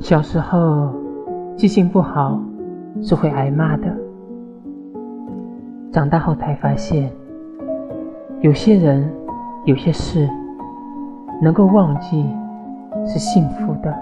小时候记性不好是会挨骂的。长大后才发现有些人有些事能够忘记是幸福的。